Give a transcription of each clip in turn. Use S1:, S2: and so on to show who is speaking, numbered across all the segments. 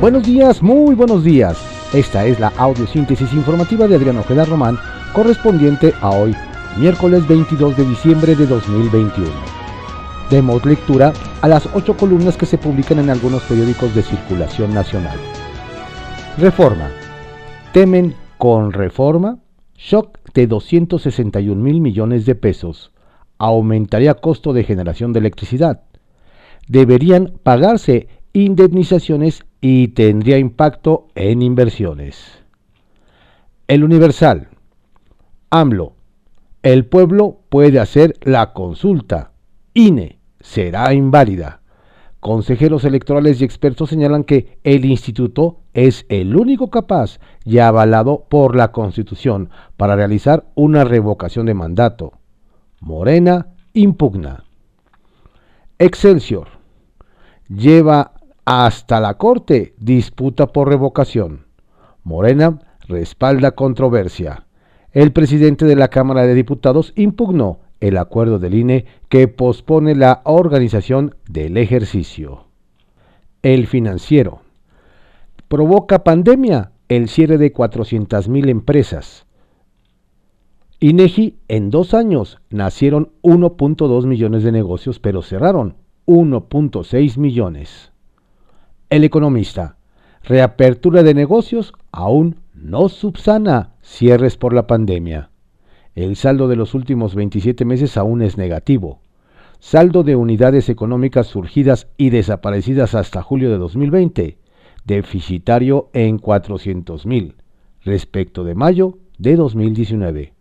S1: Buenos días, muy buenos días. Esta es la audiosíntesis informativa de Adriano Ojeda Román, correspondiente a hoy, miércoles 22 de diciembre de 2021. Demos lectura a las ocho columnas que se publican en algunos periódicos de circulación nacional. Reforma. Temen con reforma shock de 261 mil millones de pesos. Aumentaría costo de generación de electricidad. Deberían pagarse indemnizaciones y tendría impacto en inversiones. El Universal. AMLO. El pueblo puede hacer la consulta. INE será inválida. Consejeros electorales y expertos señalan que el instituto es el único capaz y avalado por la Constitución para realizar una revocación de mandato. Morena impugna. Excelsior. Lleva hasta la Corte disputa por revocación. Morena respalda controversia. El presidente de la Cámara de Diputados impugnó el acuerdo del INE que pospone la organización del ejercicio. El financiero. Provoca pandemia el cierre de 400.000 empresas. INEGI en dos años nacieron 1.2 millones de negocios, pero cerraron 1.6 millones. El economista. Reapertura de negocios aún no subsana cierres por la pandemia. El saldo de los últimos 27 meses aún es negativo. Saldo de unidades económicas surgidas y desaparecidas hasta julio de 2020, deficitario en 400.000, respecto de mayo de 2019.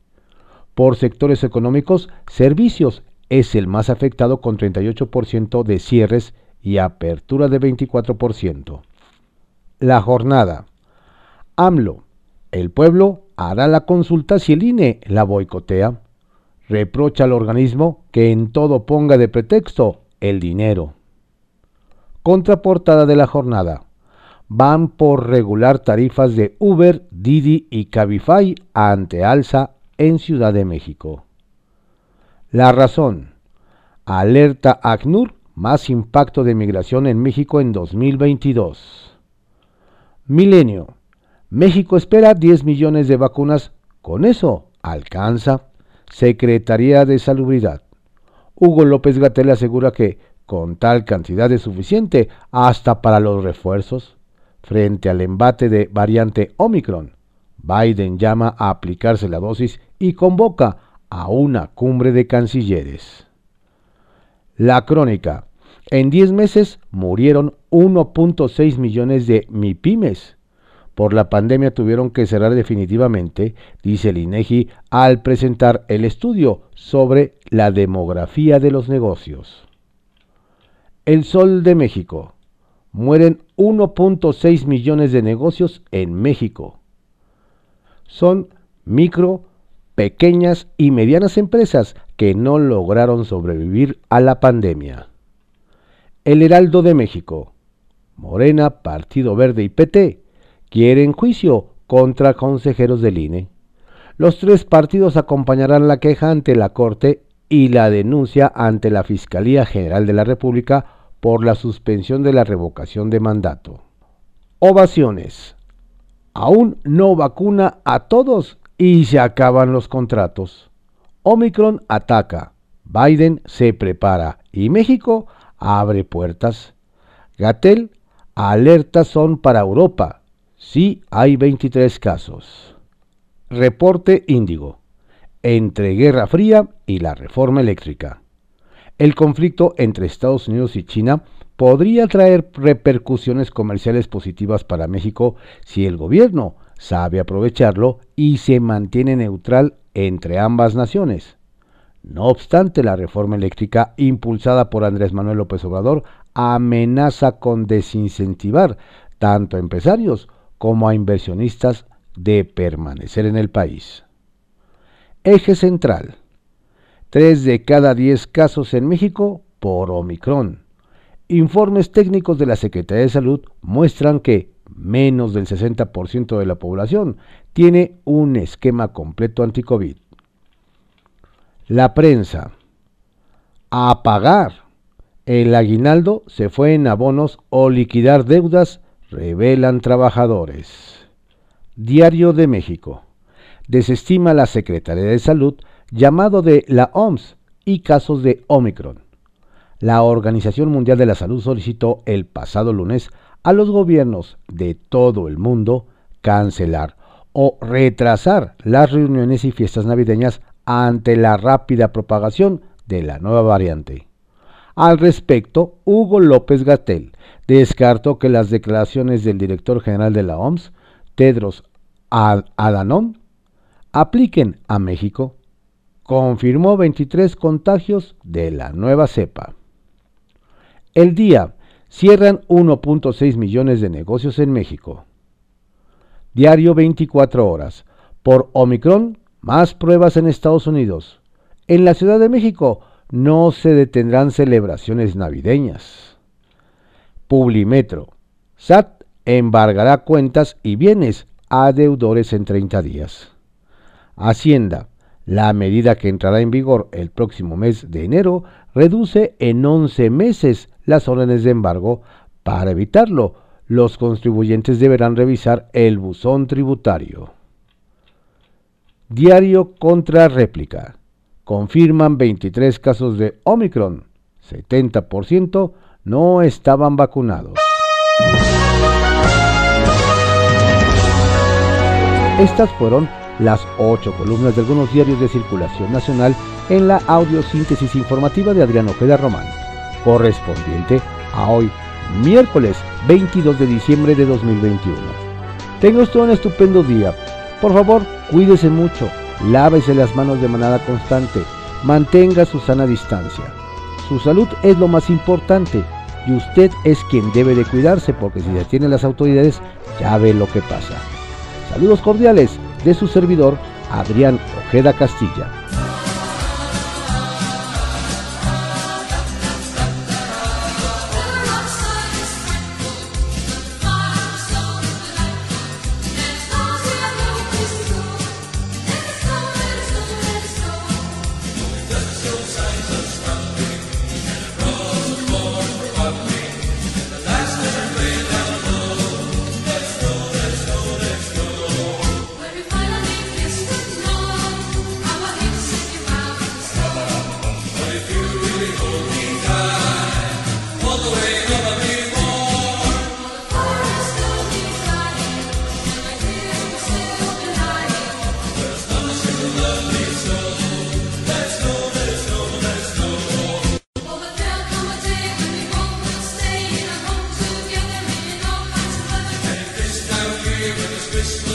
S1: Por sectores económicos, servicios es el más afectado con 38% de cierres y apertura de 24%. La jornada. AMLO. El pueblo hará la consulta si el INE la boicotea. Reprocha al organismo que en todo ponga de pretexto el dinero. Contraportada de la jornada. Van por regular tarifas de Uber, Didi y Cabify ante alza en Ciudad de México. La razón. Alerta ACNUR más impacto de migración en México en 2022. Milenio. México espera 10 millones de vacunas. Con eso alcanza. Secretaría de Salubridad. Hugo López Gatel asegura que con tal cantidad es suficiente hasta para los refuerzos. Frente al embate de variante Omicron, Biden llama a aplicarse la dosis y convoca a una cumbre de cancilleres. La crónica. En 10 meses murieron 1.6 millones de MIPIMES. Por la pandemia tuvieron que cerrar definitivamente, dice el INEGI al presentar el estudio sobre la demografía de los negocios. El Sol de México. Mueren 1.6 millones de negocios en México. Son micro, pequeñas y medianas empresas que no lograron sobrevivir a la pandemia. El Heraldo de México, Morena, Partido Verde y PT quieren juicio contra consejeros del INE. Los tres partidos acompañarán la queja ante la Corte y la denuncia ante la Fiscalía General de la República por la suspensión de la revocación de mandato. Ovaciones. Aún no vacuna a todos y se acaban los contratos. Omicron ataca, Biden se prepara y México abre puertas. Gatel, alertas son para Europa. Sí hay 23 casos. Reporte Índigo. Entre Guerra Fría y la reforma eléctrica. El conflicto entre Estados Unidos y China podría traer repercusiones comerciales positivas para México si el gobierno sabe aprovecharlo y se mantiene neutral entre ambas naciones. No obstante, la reforma eléctrica impulsada por Andrés Manuel López Obrador amenaza con desincentivar tanto a empresarios como a inversionistas de permanecer en el país. Eje central. Tres de cada diez casos en México por Omicron. Informes técnicos de la Secretaría de Salud muestran que menos del 60% de la población tiene un esquema completo anti-COVID. La prensa. A pagar. El aguinaldo se fue en abonos o liquidar deudas revelan trabajadores. Diario de México. Desestima la Secretaría de Salud llamado de la OMS y casos de Omicron. La Organización Mundial de la Salud solicitó el pasado lunes a los gobiernos de todo el mundo cancelar o retrasar las reuniones y fiestas navideñas ante la rápida propagación de la nueva variante. Al respecto, Hugo López Gatel descartó que las declaraciones del director general de la OMS, Tedros Adhanom, apliquen a México. Confirmó 23 contagios de la nueva cepa. El día cierran 1.6 millones de negocios en México. Diario 24 horas. Por Omicron, más pruebas en Estados Unidos. En la Ciudad de México no se detendrán celebraciones navideñas. Publimetro. SAT embargará cuentas y bienes a deudores en 30 días. Hacienda. La medida que entrará en vigor el próximo mes de enero reduce en 11 meses las órdenes de embargo. Para evitarlo, los contribuyentes deberán revisar el buzón tributario. Diario contra réplica. Confirman 23 casos de Omicron. 70% no estaban vacunados. Estas fueron las ocho columnas de algunos diarios de circulación nacional en la audiosíntesis informativa de Adrián Ojeda Román, correspondiente a hoy, miércoles 22 de diciembre de 2021. Tenga usted un estupendo día. Por favor, cuídese mucho, lávese las manos de manera constante, mantenga su sana distancia. Su salud es lo más importante y usted es quien debe de cuidarse porque si detienen las autoridades ya ve lo que pasa. Saludos cordiales de su servidor Adrián Ojeda Castilla. Christmas.